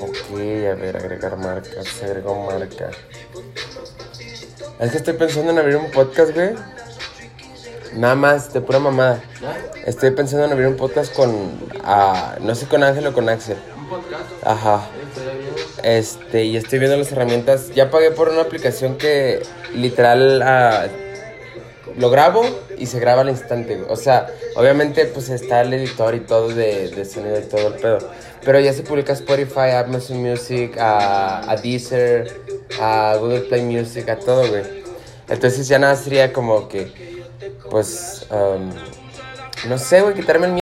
Ok, a ver, agregar marca. Se agregó marca. Es que estoy pensando en abrir un podcast, güey. Nada más, de pura mamada. Estoy pensando en abrir un podcast con. ah, no sé con Ángel o con Axel. Un podcast. Ajá. Este, y estoy viendo las herramientas. Ya pagué por una aplicación que literal ah, lo grabo y se graba al instante. O sea, obviamente pues está el editor y todo de, de sonido y todo el pedo. Pero ya se publica a Spotify, a Amazon Music, a, a Deezer, a Google Play Music, a todo, güey. Entonces ya nada sería como que, pues, um, no sé, güey, quitarme el miedo.